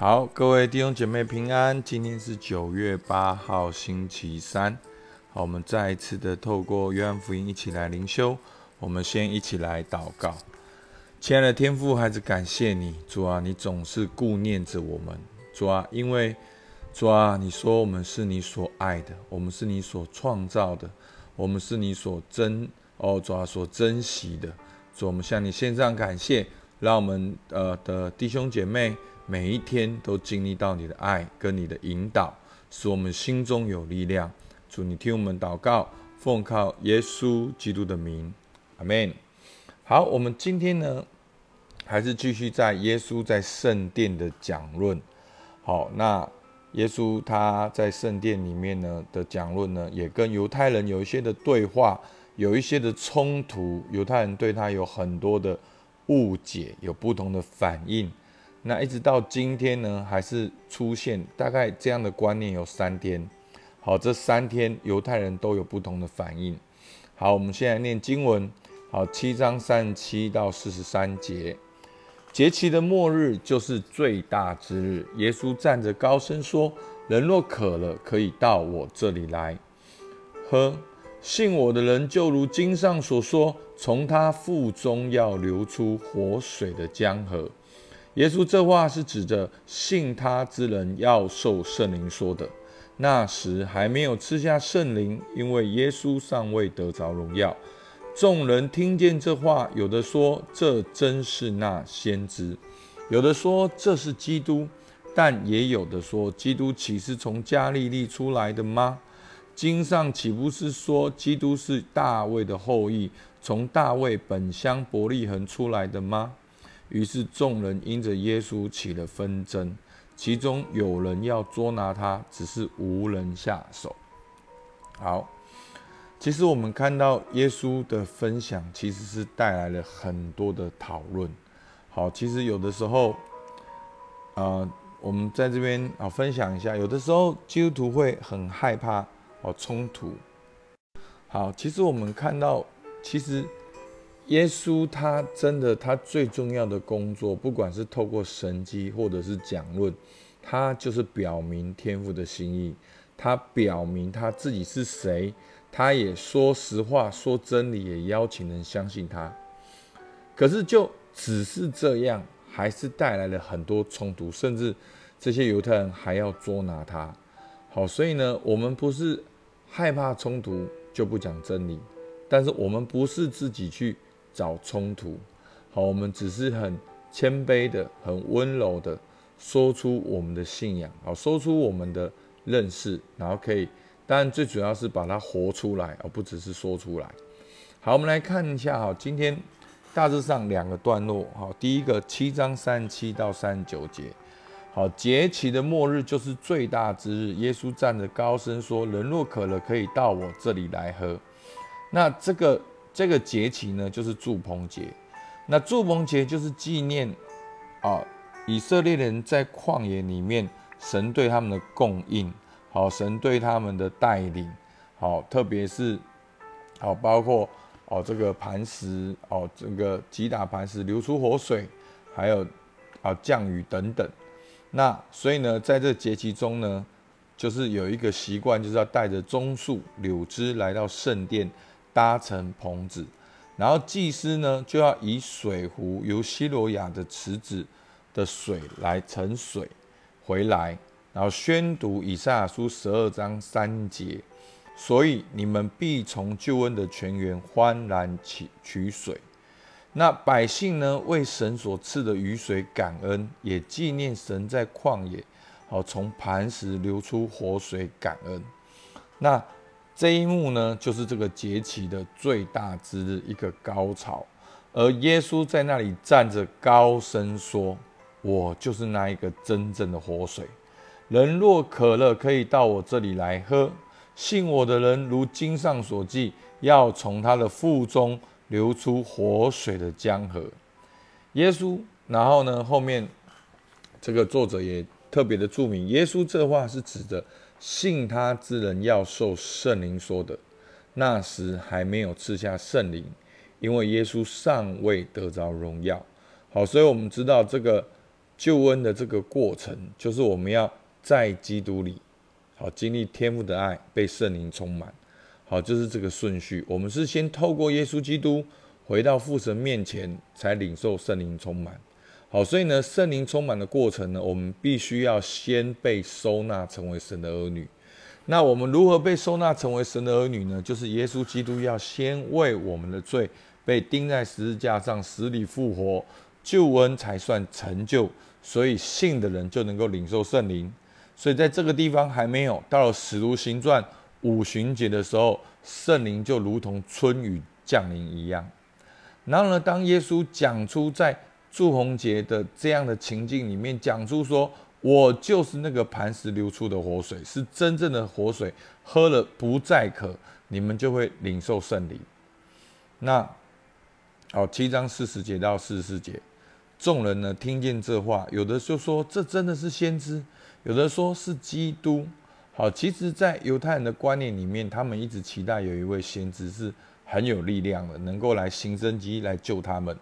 好，各位弟兄姐妹平安。今天是九月八号，星期三。好，我们再一次的透过约翰福音一起来灵修。我们先一起来祷告。亲爱的天父，孩子，感谢你，主啊，你总是顾念着我们，主啊，因为主啊，你说我们是你所爱的，我们是你所创造的，我们是你所珍哦，主啊，所珍惜的。主，我们向你献上感谢，让我们呃的弟兄姐妹。每一天都经历到你的爱跟你的引导，使我们心中有力量。主，你听我们祷告，奉靠耶稣基督的名，阿门。好，我们今天呢，还是继续在耶稣在圣殿的讲论。好，那耶稣他在圣殿里面呢的讲论呢，也跟犹太人有一些的对话，有一些的冲突。犹太人对他有很多的误解，有不同的反应。那一直到今天呢，还是出现大概这样的观念有三天。好，这三天犹太人都有不同的反应。好，我们现在念经文。好，七章三十七到四十三节。节期的末日就是最大之日。耶稣站着高声说：“人若渴了，可以到我这里来喝。信我的人，就如经上所说，从他腹中要流出活水的江河。”耶稣这话是指着信他之人要受圣灵说的。那时还没有吃下圣灵，因为耶稣尚未得着荣耀。众人听见这话，有的说这真是那先知，有的说这是基督，但也有的说基督岂是从加利利出来的吗？经上岂不是说基督是大卫的后裔，从大卫本乡伯利恒出来的吗？于是众人因着耶稣起了纷争，其中有人要捉拿他，只是无人下手。好，其实我们看到耶稣的分享，其实是带来了很多的讨论。好，其实有的时候，啊，我们在这边啊分享一下，有的时候基督徒会很害怕哦冲突。好，其实我们看到，其实。耶稣他真的，他最重要的工作，不管是透过神迹或者是讲论，他就是表明天父的心意，他表明他自己是谁，他也说实话，说真理，也邀请人相信他。可是就只是这样，还是带来了很多冲突，甚至这些犹太人还要捉拿他。好，所以呢，我们不是害怕冲突就不讲真理，但是我们不是自己去。找冲突，好，我们只是很谦卑的、很温柔的说出我们的信仰，好，说出我们的认识，然后可以，当然最主要是把它活出来，而不只是说出来。好，我们来看一下，哈，今天大致上两个段落，好，第一个七章三十七到三十九节，好，节期的末日就是最大之日，耶稣站着高声说：“人若渴了，可以到我这里来喝。”那这个。这个节期呢，就是祝棚节。那祝棚节就是纪念啊，以色列人在旷野里面，神对他们的供应，好，神对他们的带领，好，特别是好，包括哦这个磐石，哦这个击打磐石流出活水，还有啊降雨等等。那所以呢，在这节期中呢，就是有一个习惯，就是要带着棕树、柳枝来到圣殿。搭成棚子，然后祭司呢就要以水壶由希罗亚的池子的水来盛水回来，然后宣读以赛亚书十二章三节，所以你们必从救恩的泉源欢然取取水。那百姓呢为神所赐的雨水感恩，也纪念神在旷野好从磐石流出活水感恩。那。这一幕呢，就是这个节期的最大之日，一个高潮。而耶稣在那里站着，高声说：“我就是那一个真正的活水。人若渴了，可以到我这里来喝。信我的人，如经上所记，要从他的腹中流出活水的江河。”耶稣，然后呢，后面这个作者也特别的注明，耶稣这话是指的。信他之人要受圣灵说的，那时还没有赐下圣灵，因为耶稣尚未得着荣耀。好，所以我们知道这个救恩的这个过程，就是我们要在基督里，好经历天父的爱，被圣灵充满，好就是这个顺序。我们是先透过耶稣基督回到父神面前，才领受圣灵充满。好，所以呢，圣灵充满的过程呢，我们必须要先被收纳成为神的儿女。那我们如何被收纳成为神的儿女呢？就是耶稣基督要先为我们的罪被钉在十字架上，死里复活，救恩才算成就。所以信的人就能够领受圣灵，所以在这个地方还没有到了使徒行传五旬节的时候，圣灵就如同春雨降临一样。然后呢，当耶稣讲出在祝红节的这样的情境里面，讲出说：“我就是那个磐石流出的活水，是真正的活水，喝了不再渴，你们就会领受圣灵。”那好，七章四十节到四十四节。众人呢听见这话，有的就说这真的是先知，有的说是基督。好，其实，在犹太人的观念里面，他们一直期待有一位先知是很有力量的，能够来行生机来救他们。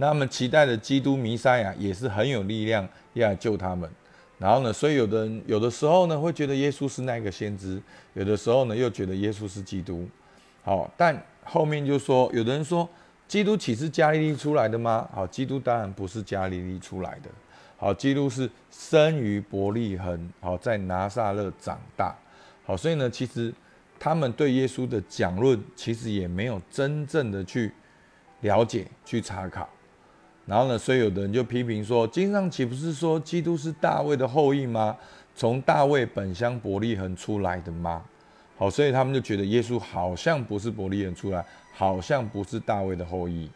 那他们期待的基督弥赛亚也是很有力量要来救他们。然后呢，所以有的人有的时候呢会觉得耶稣是那个先知，有的时候呢又觉得耶稣是基督。好，但后面就说，有的人说。基督岂是加利利出来的吗？好，基督当然不是加利利出来的。好，基督是生于伯利恒，好，在拿撒勒长大。好，所以呢，其实他们对耶稣的讲论，其实也没有真正的去了解、去查考。然后呢，所以有的人就批评说，经上岂不是说基督是大卫的后裔吗？从大卫本乡伯利恒出来的吗？好，所以他们就觉得耶稣好像不是伯利恒出来。好像不是大卫的后裔。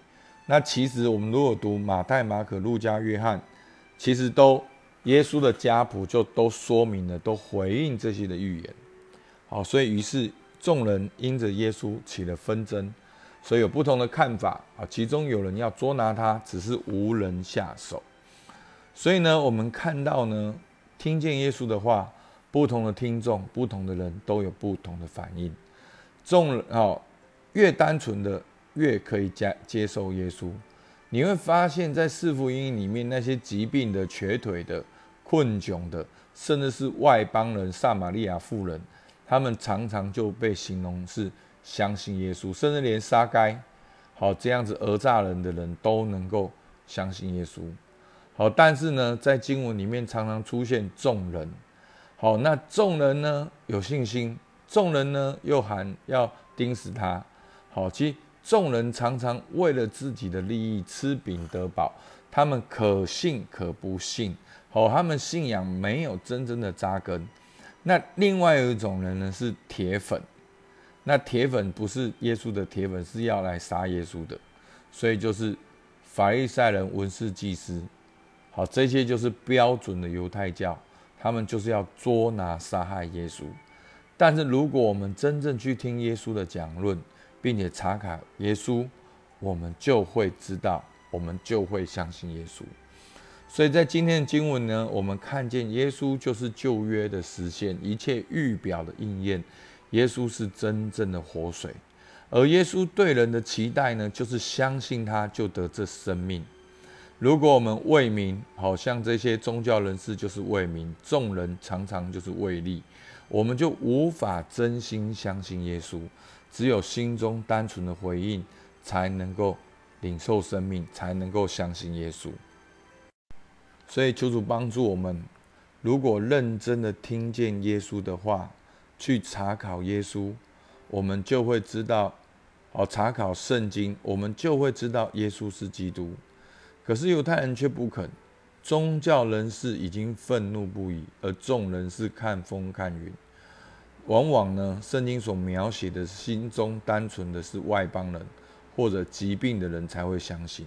那其实我们如果读马太、马可、路加、约翰，其实都耶稣的家谱就都说明了，都回应这些的预言。好，所以于是众人因着耶稣起了纷争，所以有不同的看法啊。其中有人要捉拿他，只是无人下手。所以呢，我们看到呢，听见耶稣的话，不同的听众、不同的人都有不同的反应。众人哦。越单纯的越可以接接受耶稣，你会发现在四福音里面那些疾病的、瘸腿的、困窘的，甚至是外邦人、撒玛利亚妇人，他们常常就被形容是相信耶稣，甚至连杀该好这样子讹诈人的人都能够相信耶稣。好，但是呢，在经文里面常常出现众人，好，那众人呢有信心，众人呢又喊要钉死他。好，其实众人常常为了自己的利益吃饼得饱，他们可信可不信。好，他们信仰没有真正的扎根。那另外有一种人呢，是铁粉。那铁粉不是耶稣的铁粉，是要来杀耶稣的。所以就是法利赛人、文士、祭司。好，这些就是标准的犹太教，他们就是要捉拿、杀害耶稣。但是如果我们真正去听耶稣的讲论，并且查考耶稣，我们就会知道，我们就会相信耶稣。所以在今天的经文呢，我们看见耶稣就是旧约的实现，一切预表的应验。耶稣是真正的活水，而耶稣对人的期待呢，就是相信他就得这生命。如果我们为民，好像这些宗教人士就是为民，众人常常就是为利，我们就无法真心相信耶稣。只有心中单纯的回应，才能够领受生命，才能够相信耶稣。所以求主帮助我们，如果认真的听见耶稣的话，去查考耶稣，我们就会知道，哦，查考圣经，我们就会知道耶稣是基督。可是犹太人却不肯，宗教人士已经愤怒不已，而众人是看风看云。往往呢，圣经所描写的心中单纯的是外邦人或者疾病的人才会相信。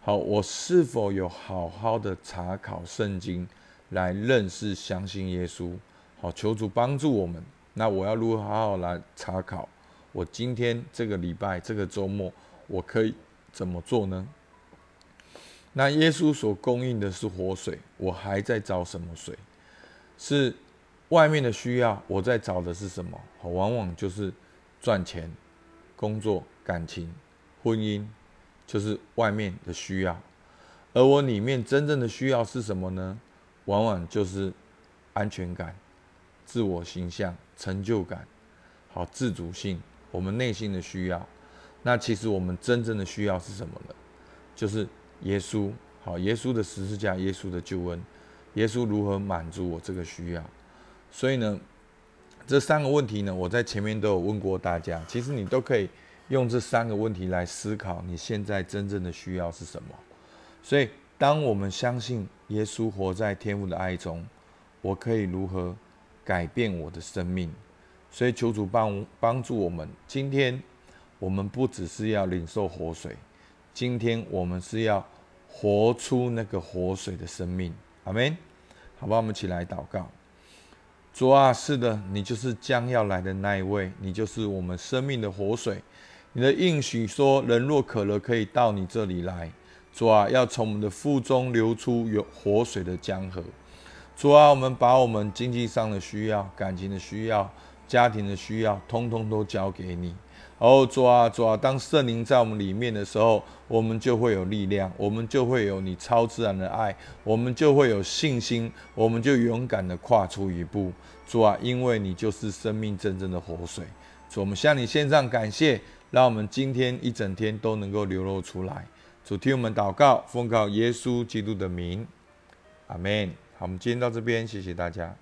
好，我是否有好好的查考圣经来认识、相信耶稣？好，求主帮助我们。那我要如何好好来查考？我今天这个礼拜、这个周末，我可以怎么做呢？那耶稣所供应的是活水，我还在找什么水？是？外面的需要，我在找的是什么？往往就是赚钱、工作、感情、婚姻，就是外面的需要。而我里面真正的需要是什么呢？往往就是安全感、自我形象、成就感，好自主性，我们内心的需要。那其实我们真正的需要是什么呢？就是耶稣，好，耶稣的十字架，耶稣的救恩，耶稣如何满足我这个需要？所以呢，这三个问题呢，我在前面都有问过大家，其实你都可以用这三个问题来思考你现在真正的需要是什么。所以，当我们相信耶稣活在天父的爱中，我可以如何改变我的生命？所以，求主帮帮助我们。今天，我们不只是要领受活水，今天我们是要活出那个活水的生命。阿门。好吧，我们起来祷告。主啊，是的，你就是将要来的那一位，你就是我们生命的活水。你的应许说，人若渴了，可以到你这里来。主啊，要从我们的腹中流出有活水的江河。主啊，我们把我们经济上的需要、感情的需要、家庭的需要，通通都交给你。哦，主啊，主啊，当圣灵在我们里面的时候，我们就会有力量，我们就会有你超自然的爱，我们就会有信心，我们就勇敢的跨出一步。主啊，因为你就是生命真正的活水。主，我们向你献上感谢，让我们今天一整天都能够流露出来。主替我们祷告，奉告耶稣基督的名，阿门。好，我们今天到这边，谢谢大家。